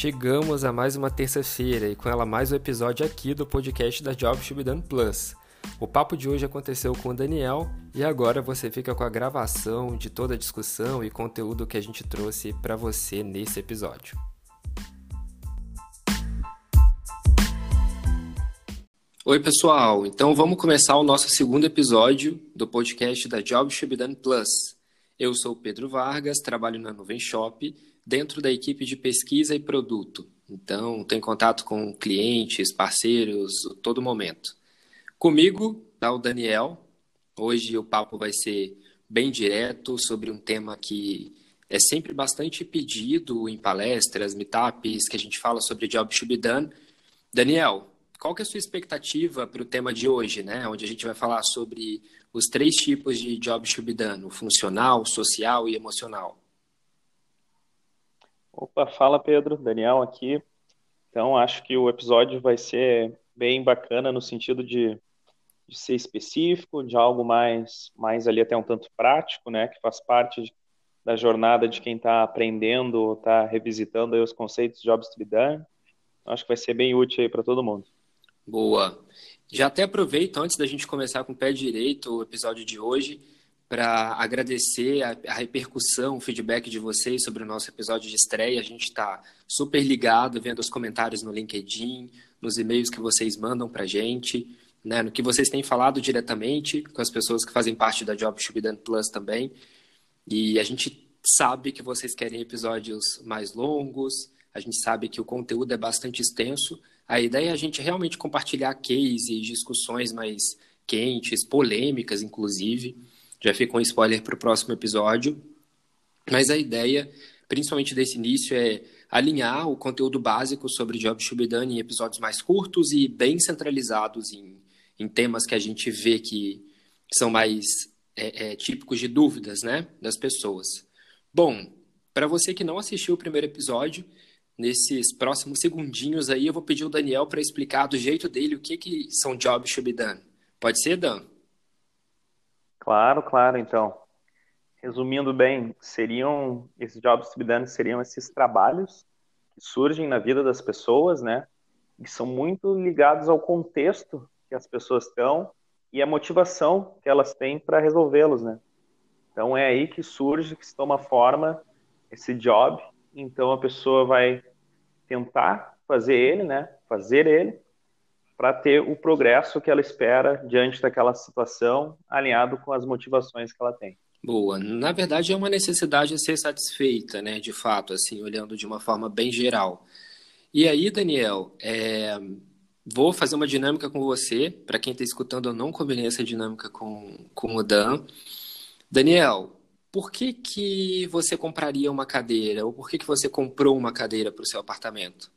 Chegamos a mais uma terça-feira e com ela mais um episódio aqui do podcast da Job Should Be Done Plus. O papo de hoje aconteceu com o Daniel e agora você fica com a gravação de toda a discussão e conteúdo que a gente trouxe para você nesse episódio. Oi, pessoal. Então vamos começar o nosso segundo episódio do podcast da Job Should Be Done Plus. Eu sou Pedro Vargas, trabalho na Nuvem Shop dentro da equipe de pesquisa e produto. Então, tem contato com clientes, parceiros, todo momento. Comigo está o Daniel. Hoje o papo vai ser bem direto sobre um tema que é sempre bastante pedido em palestras, meetups, que a gente fala sobre job to be done. Daniel, qual que é a sua expectativa para o tema de hoje, né? Onde a gente vai falar sobre os três tipos de job to be done, o funcional, social e emocional. Opa, fala Pedro, Daniel aqui. Então, acho que o episódio vai ser bem bacana no sentido de, de, ser específico, de algo mais, mais ali até um tanto prático, né, que faz parte de, da jornada de quem está aprendendo, está revisitando os conceitos de Jobs to be done. Acho que vai ser bem útil aí para todo mundo. Boa. Já até aproveito, antes da gente começar com o pé direito o episódio de hoje, para agradecer a, a, repercussão, o feedback de vocês sobre o nosso episódio de estreia. A gente está super ligado, vendo os comentários no LinkedIn, nos e-mails que vocês mandam para a gente, né, no que vocês têm falado diretamente com as pessoas que fazem parte da Job Should Be Done Plus também. E a gente sabe que vocês querem episódios mais longos, a gente sabe que o conteúdo é bastante extenso. A ideia é a gente realmente compartilhar cases, discussões mais quentes, polêmicas, inclusive já fica um spoiler para o próximo episódio. Mas a ideia, principalmente desse início, é alinhar o conteúdo básico sobre Job Shubidani em episódios mais curtos e bem centralizados em, em temas que a gente vê que são mais é, é, típicos de dúvidas né, das pessoas. Bom, para você que não assistiu o primeiro episódio, nesses próximos segundinhos aí eu vou pedir o Daniel para explicar do jeito dele o que, que são Job Shubidani. Pode ser, Dan? Claro, claro, então. Resumindo bem, seriam esses jobs to be done seriam esses trabalhos que surgem na vida das pessoas, né? Que são muito ligados ao contexto que as pessoas estão e a motivação que elas têm para resolvê-los, né? Então é aí que surge, que se toma forma esse job. Então a pessoa vai tentar fazer ele, né? Fazer ele para ter o progresso que ela espera diante daquela situação, alinhado com as motivações que ela tem. Boa. Na verdade, é uma necessidade a ser satisfeita, né? De fato, assim, olhando de uma forma bem geral. E aí, Daniel, é... vou fazer uma dinâmica com você. Para quem está escutando, eu não combinei essa dinâmica com, com o Dan. Daniel, por que, que você compraria uma cadeira? Ou por que, que você comprou uma cadeira para o seu apartamento?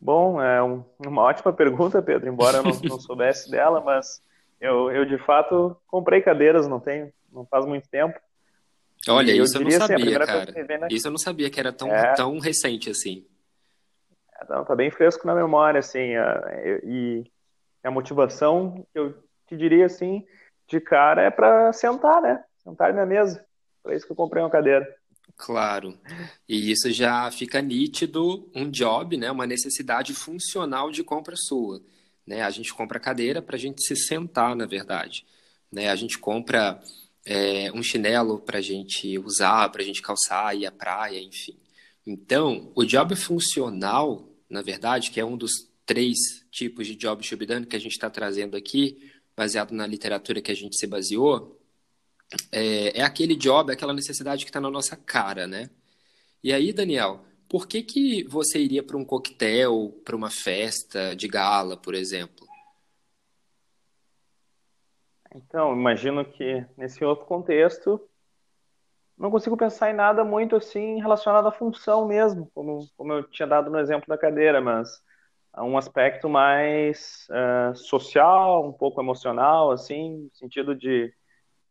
Bom, é um, uma ótima pergunta, Pedro, embora eu não, não soubesse dela, mas eu, eu de fato comprei cadeiras, não tem, não faz muito tempo. Olha, isso eu não assim, sabia, cara. Ver, né? Isso eu não sabia que era tão, é... tão recente assim. É, não, tá bem fresco na memória, assim, e a motivação, eu te diria assim, de cara é para sentar, né? Sentar na mesa. Por isso que eu comprei uma cadeira. Claro. E isso já fica nítido um job, né, uma necessidade funcional de compra sua. Né? A gente compra cadeira para a gente se sentar, na verdade. Né? A gente compra é, um chinelo para a gente usar, para a gente calçar, ir à praia, enfim. Então, o job funcional, na verdade, que é um dos três tipos de job shubidano que a gente está trazendo aqui, baseado na literatura que a gente se baseou, é, é aquele job, aquela necessidade que está na nossa cara, né? E aí, Daniel, por que, que você iria para um coquetel, para uma festa de gala, por exemplo? Então, imagino que nesse outro contexto, não consigo pensar em nada muito assim relacionado à função mesmo, como, como eu tinha dado no exemplo da cadeira, mas um aspecto mais uh, social, um pouco emocional, assim, no sentido de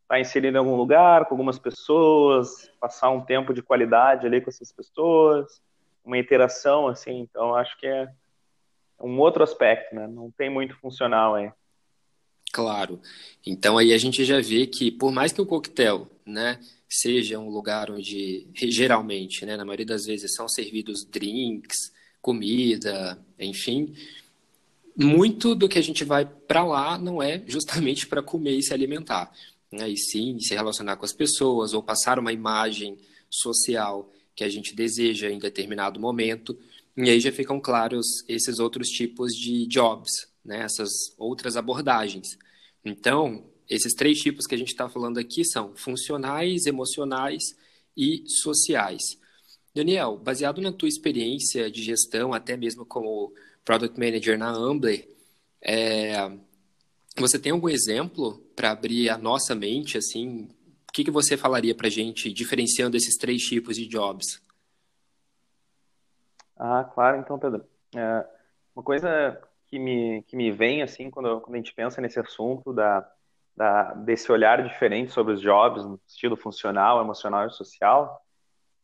estar tá inserido em algum lugar com algumas pessoas, passar um tempo de qualidade ali com essas pessoas, uma interação assim. Então acho que é um outro aspecto, né? Não tem muito funcional aí. Claro. Então aí a gente já vê que por mais que o coquetel, né, seja um lugar onde, geralmente, né, na maioria das vezes, são servidos drinks, comida, enfim, muito do que a gente vai para lá não é justamente para comer e se alimentar, né? e sim se relacionar com as pessoas ou passar uma imagem social que a gente deseja em determinado momento. E aí já ficam claros esses outros tipos de jobs, né? essas outras abordagens. Então, esses três tipos que a gente está falando aqui são funcionais, emocionais e sociais. Daniel, baseado na tua experiência de gestão, até mesmo como Product Manager na Ambler, é, você tem algum exemplo para abrir a nossa mente, assim, o que, que você falaria para a gente, diferenciando esses três tipos de jobs? Ah, claro, então, Pedro. É, uma coisa que me, que me vem, assim, quando, quando a gente pensa nesse assunto da, da, desse olhar diferente sobre os jobs, no estilo funcional, emocional e social,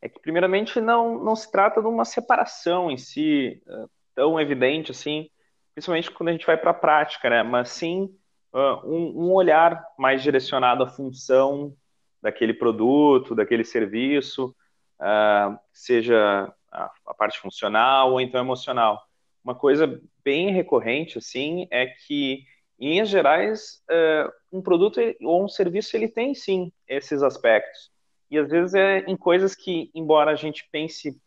é que, primeiramente, não, não se trata de uma separação em si, é, tão evidente assim, principalmente quando a gente vai para a prática, né? Mas sim uh, um, um, olhar mais direcionado à função daquele produto, daquele serviço, uh, seja a, a, parte funcional ou então emocional. Uma coisa bem recorrente assim é que em linhas gerais, uh, um produto ou um serviço ele tem sim esses aspectos. E às vezes é em coisas que, embora a gente pense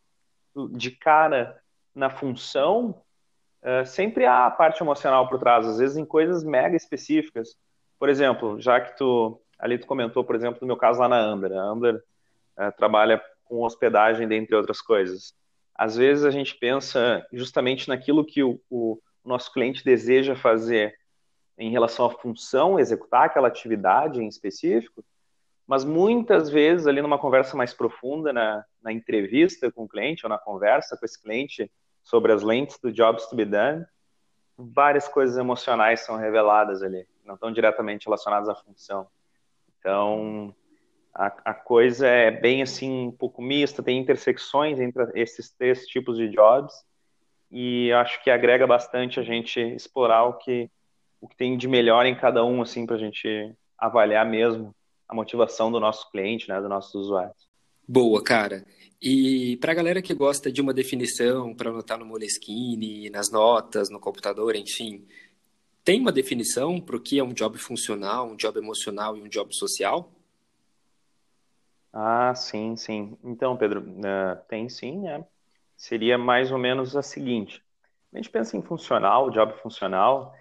de cara na função, uh, sempre há a parte emocional por trás, às vezes em coisas mega específicas. Por exemplo, já que tu ali tu comentou, por exemplo, no meu caso lá na Amber, a Amber uh, trabalha com hospedagem, dentre outras coisas. Às vezes a gente pensa justamente naquilo que o, o nosso cliente deseja fazer em relação à função, executar aquela atividade em específico, mas muitas vezes ali numa conversa mais profunda, na, na entrevista com o cliente ou na conversa com esse cliente, sobre as lentes do Jobs to be Done, várias coisas emocionais são reveladas ali, não estão diretamente relacionadas à função. Então, a, a, coisa é bem assim, um pouco mista, tem intersecções entre esses três tipos de jobs, e acho que agrega bastante a gente explorar o que, o que tem de melhor em cada um, assim, para a gente avaliar mesmo a motivação do nosso cliente, né, dos nossos usuários. Boa, cara. E para a galera que gosta de uma definição para anotar no Moleskine, nas notas, no computador, enfim, tem uma definição para o que é um job funcional, um job emocional e um job social? Ah, sim, sim. Então, Pedro, uh, tem sim, né? Seria mais ou menos a seguinte. A gente pensa em funcional, job funcional,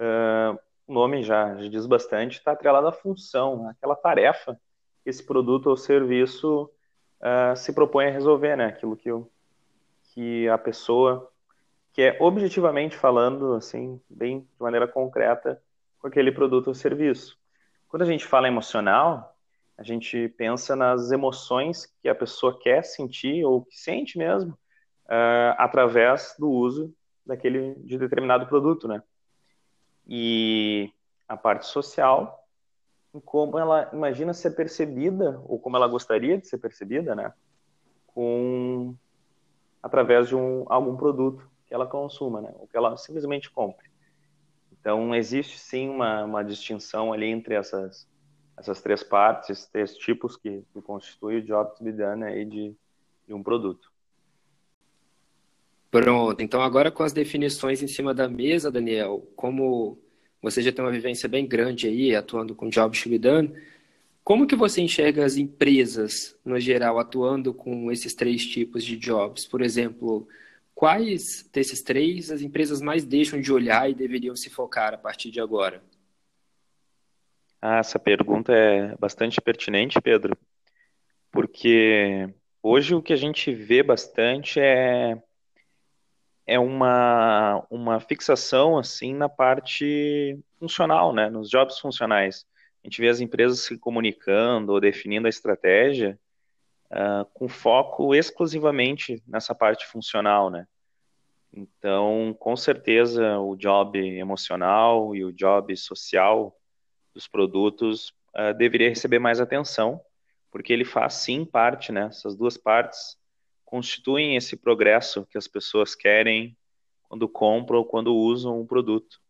uh, o nome já, diz bastante, está atrelado à função, aquela tarefa que esse produto ou serviço uh, se propõe a resolver, né? Aquilo que, eu, que a pessoa quer, objetivamente falando, assim, bem de maneira concreta, com aquele produto ou serviço. Quando a gente fala emocional, a gente pensa nas emoções que a pessoa quer sentir ou que sente mesmo uh, através do uso daquele de determinado produto, né? E a parte social como ela imagina ser percebida ou como ela gostaria de ser percebida, né? Com através de um algum produto que ela consuma, né? Ou que ela simplesmente compre. Então existe sim uma, uma distinção ali entre essas essas três partes, esses três tipos que, que constituem o job to be done aí de, de um produto. Pronto. Então agora com as definições em cima da mesa, Daniel, como você já tem uma vivência bem grande aí, atuando com Jobs done. Como que você enxerga as empresas, no geral, atuando com esses três tipos de jobs? Por exemplo, quais desses três as empresas mais deixam de olhar e deveriam se focar a partir de agora? Ah, essa pergunta é bastante pertinente, Pedro, porque hoje o que a gente vê bastante é é uma, uma fixação assim na parte funcional, né, nos jobs funcionais. A gente vê as empresas se comunicando ou definindo a estratégia uh, com foco exclusivamente nessa parte funcional, né. Então, com certeza, o job emocional e o job social dos produtos uh, deveria receber mais atenção, porque ele faz sim parte, né, essas duas partes constituem esse progresso que as pessoas querem quando compram ou quando usam um produto.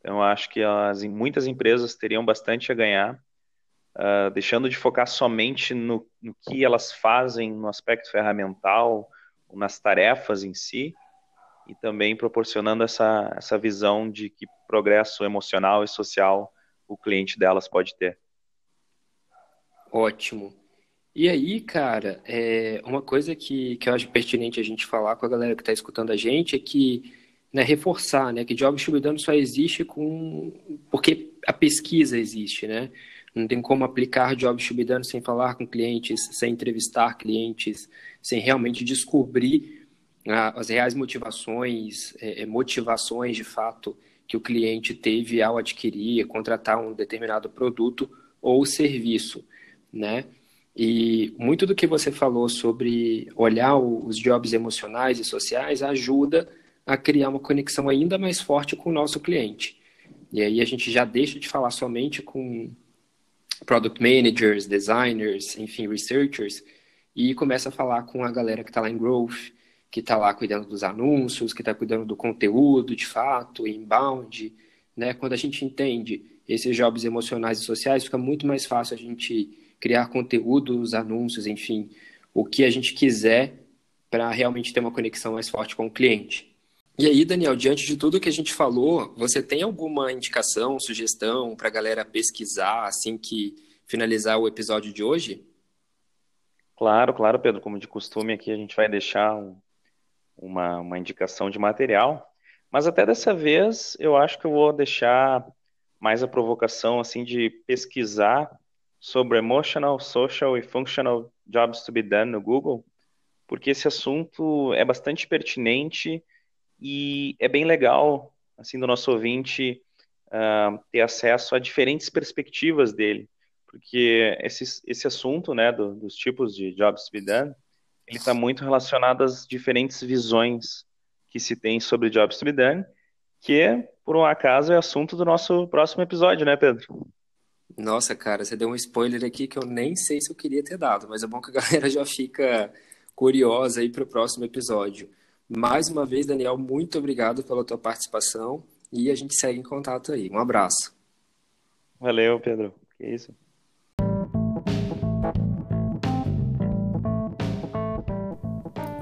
Então, eu acho que as, muitas empresas teriam bastante a ganhar uh, deixando de focar somente no, no que elas fazem no aspecto ferramental, nas tarefas em si, e também proporcionando essa, essa visão de que progresso emocional e social o cliente delas pode ter. Ótimo. E aí, cara, é, uma coisa que, que eu acho pertinente a gente falar com a galera que está escutando a gente é que né, reforçar né, que Job Distribuidando só existe com porque a pesquisa existe, né? Não tem como aplicar Job Distribuidando sem falar com clientes, sem entrevistar clientes, sem realmente descobrir ah, as reais motivações, é, é, motivações de fato que o cliente teve ao adquirir, contratar um determinado produto ou serviço, né? E muito do que você falou sobre olhar os jobs emocionais e sociais ajuda a criar uma conexão ainda mais forte com o nosso cliente. E aí a gente já deixa de falar somente com product managers, designers, enfim, researchers, e começa a falar com a galera que está lá em growth, que está lá cuidando dos anúncios, que está cuidando do conteúdo, de fato, inbound, né? Quando a gente entende esses jobs emocionais e sociais, fica muito mais fácil a gente criar conteúdos, anúncios, enfim, o que a gente quiser para realmente ter uma conexão mais forte com o cliente. E aí, Daniel, diante de tudo que a gente falou, você tem alguma indicação, sugestão para a galera pesquisar assim que finalizar o episódio de hoje? Claro, claro, Pedro. Como de costume, aqui a gente vai deixar um, uma, uma indicação de material. Mas até dessa vez, eu acho que eu vou deixar mais a provocação assim de pesquisar sobre emotional, social e functional jobs to be done no Google, porque esse assunto é bastante pertinente e é bem legal, assim, do nosso ouvinte uh, ter acesso a diferentes perspectivas dele, porque esse, esse assunto, né, do, dos tipos de jobs to be done, ele está muito relacionado às diferentes visões que se tem sobre jobs to be done, que, por um acaso, é assunto do nosso próximo episódio, né, Pedro? Nossa, cara, você deu um spoiler aqui que eu nem sei se eu queria ter dado, mas é bom que a galera já fica curiosa aí para o próximo episódio. Mais uma vez, Daniel, muito obrigado pela tua participação e a gente segue em contato aí. Um abraço. Valeu, Pedro. Que isso.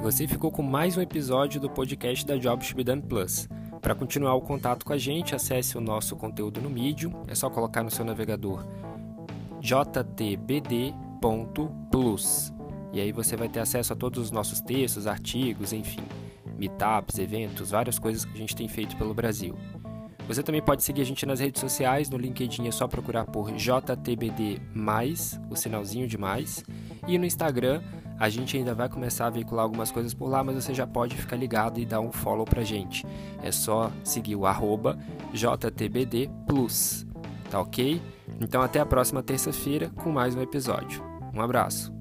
Você ficou com mais um episódio do podcast da Jobs Be Done Plus. Para continuar o contato com a gente, acesse o nosso conteúdo no Medium. É só colocar no seu navegador jtbd.plus. E aí você vai ter acesso a todos os nossos textos, artigos, enfim, meetups, eventos, várias coisas que a gente tem feito pelo Brasil. Você também pode seguir a gente nas redes sociais, no LinkedIn é só procurar por JTBD+, o sinalzinho de mais, e no Instagram a gente ainda vai começar a veicular algumas coisas por lá, mas você já pode ficar ligado e dar um follow pra gente. É só seguir o arroba JTBD Plus, tá ok? Então até a próxima terça-feira com mais um episódio. Um abraço!